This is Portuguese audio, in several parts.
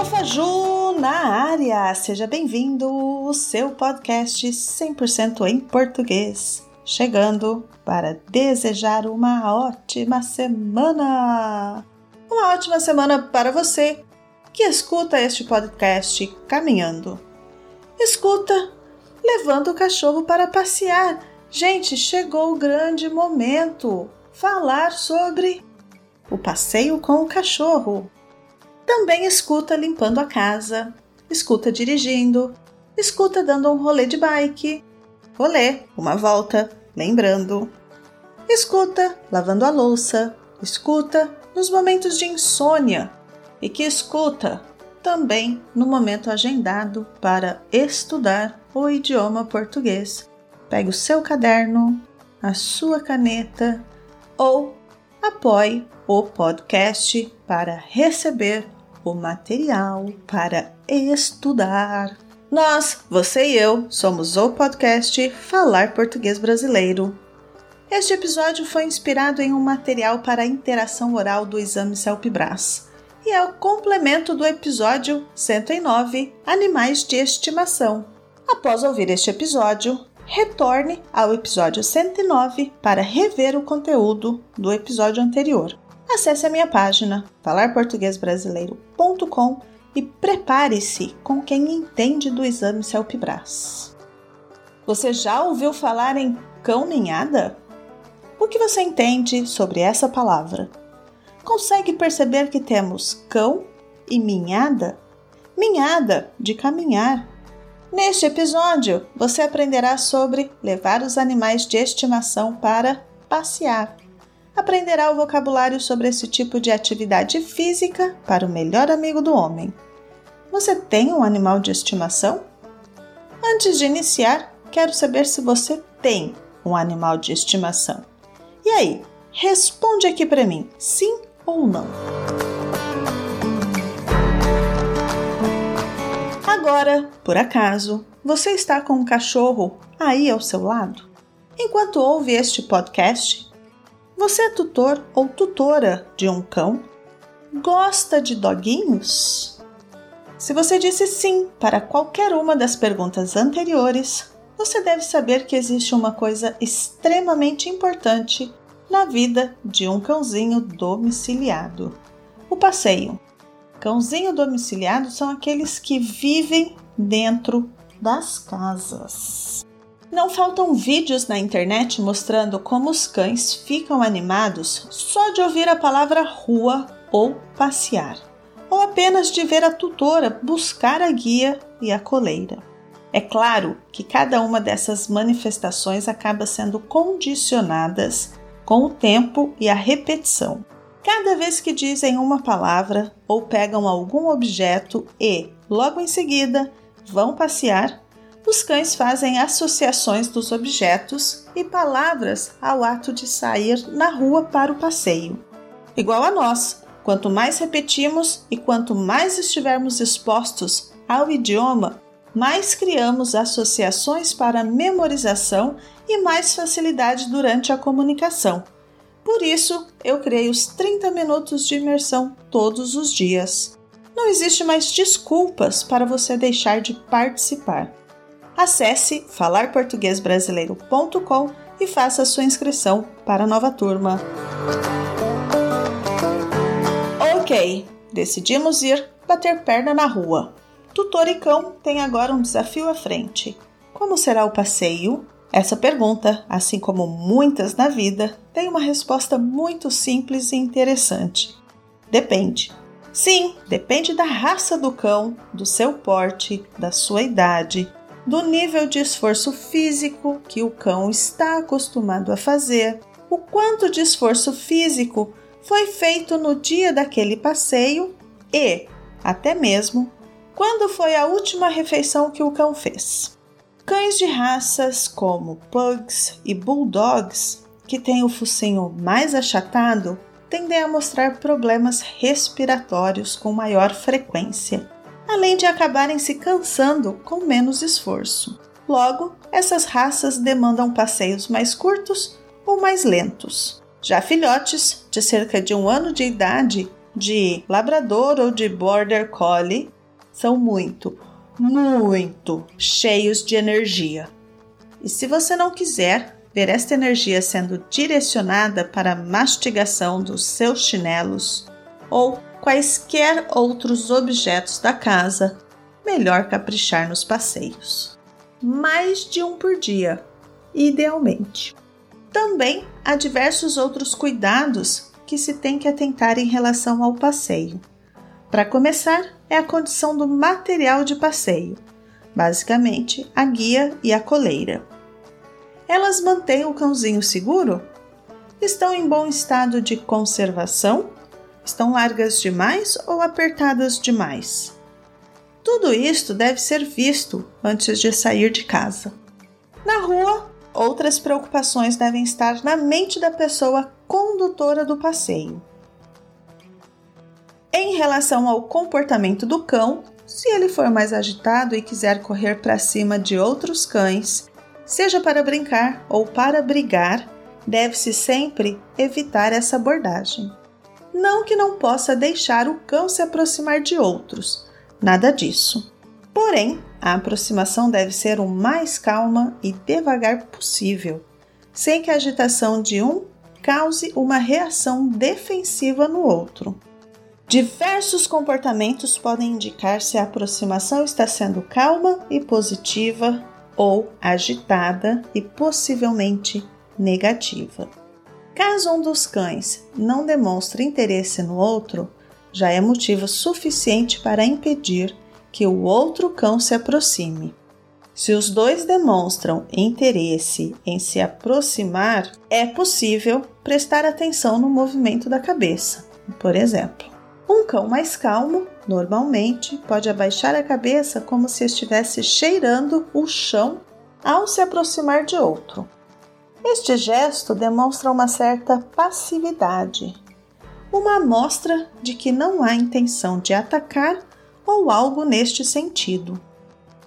Profaju na área! Seja bem-vindo ao seu podcast 100% em português, chegando para desejar uma ótima semana! Uma ótima semana para você que escuta este podcast caminhando. Escuta levando o cachorro para passear. Gente, chegou o grande momento! Falar sobre o passeio com o cachorro. Também escuta limpando a casa, escuta dirigindo, escuta dando um rolê de bike, rolê, uma volta, lembrando. Escuta lavando a louça, escuta nos momentos de insônia e que escuta também no momento agendado para estudar o idioma português. Pegue o seu caderno, a sua caneta ou apoie o podcast para receber o material para estudar. Nós, você e eu, somos o podcast Falar Português Brasileiro. Este episódio foi inspirado em um material para interação oral do exame CELPE-BRAS e é o complemento do episódio 109 Animais de Estimação. Após ouvir este episódio, retorne ao episódio 109 para rever o conteúdo do episódio anterior acesse a minha página falarportuguesbrasileiro.com e prepare-se com quem entende do exame CELPE-BRAS. Você já ouviu falar em cão ninhada? O que você entende sobre essa palavra? Consegue perceber que temos cão e minhada? Minhada de caminhar. Neste episódio, você aprenderá sobre levar os animais de estimação para passear aprenderá o vocabulário sobre esse tipo de atividade física para o melhor amigo do homem. Você tem um animal de estimação? Antes de iniciar, quero saber se você tem um animal de estimação. E aí, responde aqui para mim, sim ou não. Agora, por acaso, você está com um cachorro aí ao seu lado? Enquanto ouve este podcast, você é tutor ou tutora de um cão? Gosta de doguinhos? Se você disse sim para qualquer uma das perguntas anteriores, você deve saber que existe uma coisa extremamente importante na vida de um cãozinho domiciliado: o passeio. Cãozinho domiciliado são aqueles que vivem dentro das casas. Não faltam vídeos na internet mostrando como os cães ficam animados só de ouvir a palavra rua ou passear, ou apenas de ver a tutora buscar a guia e a coleira. É claro que cada uma dessas manifestações acaba sendo condicionadas com o tempo e a repetição. Cada vez que dizem uma palavra ou pegam algum objeto e, logo em seguida, vão passear, os cães fazem associações dos objetos e palavras ao ato de sair na rua para o passeio. Igual a nós, quanto mais repetimos e quanto mais estivermos expostos ao idioma, mais criamos associações para memorização e mais facilidade durante a comunicação. Por isso, eu criei os 30 minutos de imersão todos os dias. Não existe mais desculpas para você deixar de participar acesse falarportuguesbrasileiro.com e faça sua inscrição para a nova turma. Ok, decidimos ir bater perna na rua. Tutor e cão têm agora um desafio à frente. Como será o passeio? Essa pergunta, assim como muitas na vida, tem uma resposta muito simples e interessante. Depende. Sim, depende da raça do cão, do seu porte, da sua idade, do nível de esforço físico que o cão está acostumado a fazer, o quanto de esforço físico foi feito no dia daquele passeio e, até mesmo, quando foi a última refeição que o cão fez. Cães de raças como Pugs e Bulldogs, que têm o focinho mais achatado, tendem a mostrar problemas respiratórios com maior frequência além de acabarem se cansando com menos esforço. Logo, essas raças demandam passeios mais curtos ou mais lentos. Já filhotes, de cerca de um ano de idade, de labrador ou de border collie são muito, muito cheios de energia. E se você não quiser ver esta energia sendo direcionada para a mastigação dos seus chinelos ou quaisquer outros objetos da casa, melhor caprichar nos passeios. Mais de um por dia, idealmente. Também há diversos outros cuidados que se tem que atentar em relação ao passeio. Para começar, é a condição do material de passeio, basicamente a guia e a coleira. Elas mantêm o cãozinho seguro? Estão em bom estado de conservação? Estão largas demais ou apertadas demais? Tudo isto deve ser visto antes de sair de casa. Na rua, outras preocupações devem estar na mente da pessoa condutora do passeio. Em relação ao comportamento do cão, se ele for mais agitado e quiser correr para cima de outros cães, seja para brincar ou para brigar, deve-se sempre evitar essa abordagem. Não que não possa deixar o cão se aproximar de outros, nada disso. Porém, a aproximação deve ser o mais calma e devagar possível, sem que a agitação de um cause uma reação defensiva no outro. Diversos comportamentos podem indicar se a aproximação está sendo calma e positiva ou agitada e possivelmente negativa. Caso um dos cães não demonstre interesse no outro, já é motivo suficiente para impedir que o outro cão se aproxime. Se os dois demonstram interesse em se aproximar, é possível prestar atenção no movimento da cabeça. Por exemplo, um cão mais calmo normalmente pode abaixar a cabeça como se estivesse cheirando o chão ao se aproximar de outro. Este gesto demonstra uma certa passividade, uma amostra de que não há intenção de atacar ou algo neste sentido.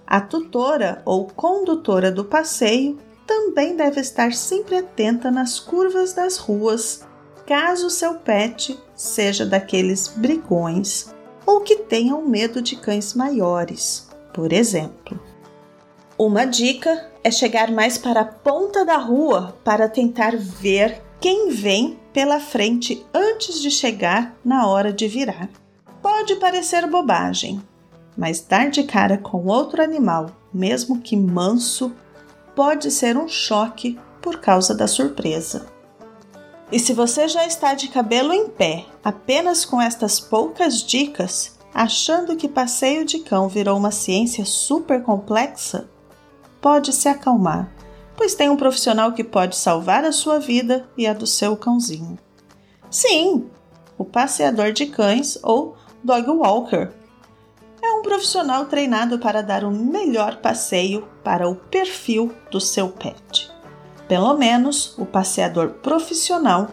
A tutora ou condutora do passeio também deve estar sempre atenta nas curvas das ruas caso seu pet seja daqueles brigões ou que tenham medo de cães maiores, por exemplo. Uma dica é chegar mais para a ponta da rua para tentar ver quem vem pela frente antes de chegar na hora de virar. Pode parecer bobagem, mas dar de cara com outro animal, mesmo que manso, pode ser um choque por causa da surpresa. E se você já está de cabelo em pé, apenas com estas poucas dicas, achando que passeio de cão virou uma ciência super complexa, pode se acalmar, pois tem um profissional que pode salvar a sua vida e a do seu cãozinho. Sim, o passeador de cães ou dog walker é um profissional treinado para dar o melhor passeio para o perfil do seu pet. Pelo menos o passeador profissional,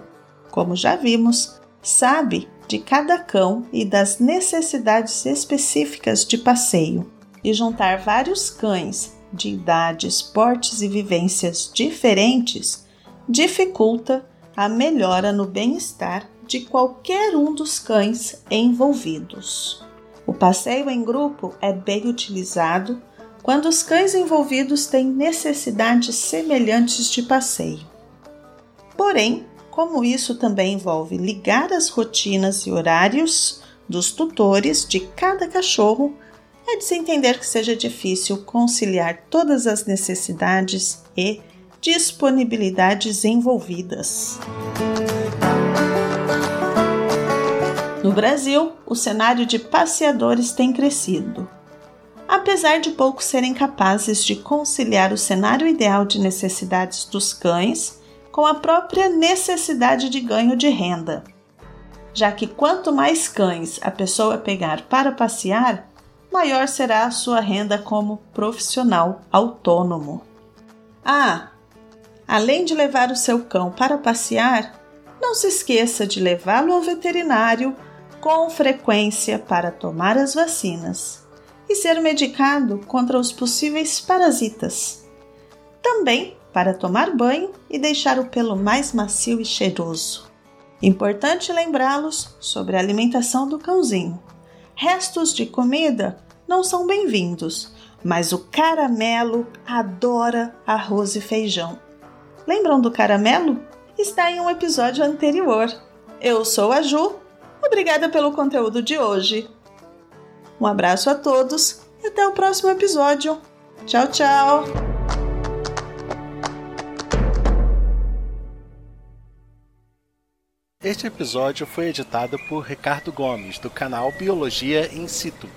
como já vimos, sabe de cada cão e das necessidades específicas de passeio, e juntar vários cães de idades, portes e vivências diferentes dificulta a melhora no bem-estar de qualquer um dos cães envolvidos. O passeio em grupo é bem utilizado quando os cães envolvidos têm necessidades semelhantes de passeio. Porém, como isso também envolve ligar as rotinas e horários dos tutores de cada cachorro, é de se entender que seja difícil conciliar todas as necessidades e disponibilidades envolvidas. No Brasil, o cenário de passeadores tem crescido apesar de poucos serem capazes de conciliar o cenário ideal de necessidades dos cães com a própria necessidade de ganho de renda. Já que quanto mais cães a pessoa pegar para passear, maior será a sua renda como profissional autônomo. Ah, além de levar o seu cão para passear, não se esqueça de levá-lo ao veterinário com frequência para tomar as vacinas e ser medicado contra os possíveis parasitas. Também para tomar banho e deixar o pelo mais macio e cheiroso. Importante lembrá-los sobre a alimentação do cãozinho. Restos de comida não são bem-vindos, mas o caramelo adora arroz e feijão. Lembram do caramelo? Está em um episódio anterior. Eu sou a Ju, obrigada pelo conteúdo de hoje. Um abraço a todos e até o próximo episódio. Tchau, tchau! Este episódio foi editado por Ricardo Gomes, do canal Biologia in Situ.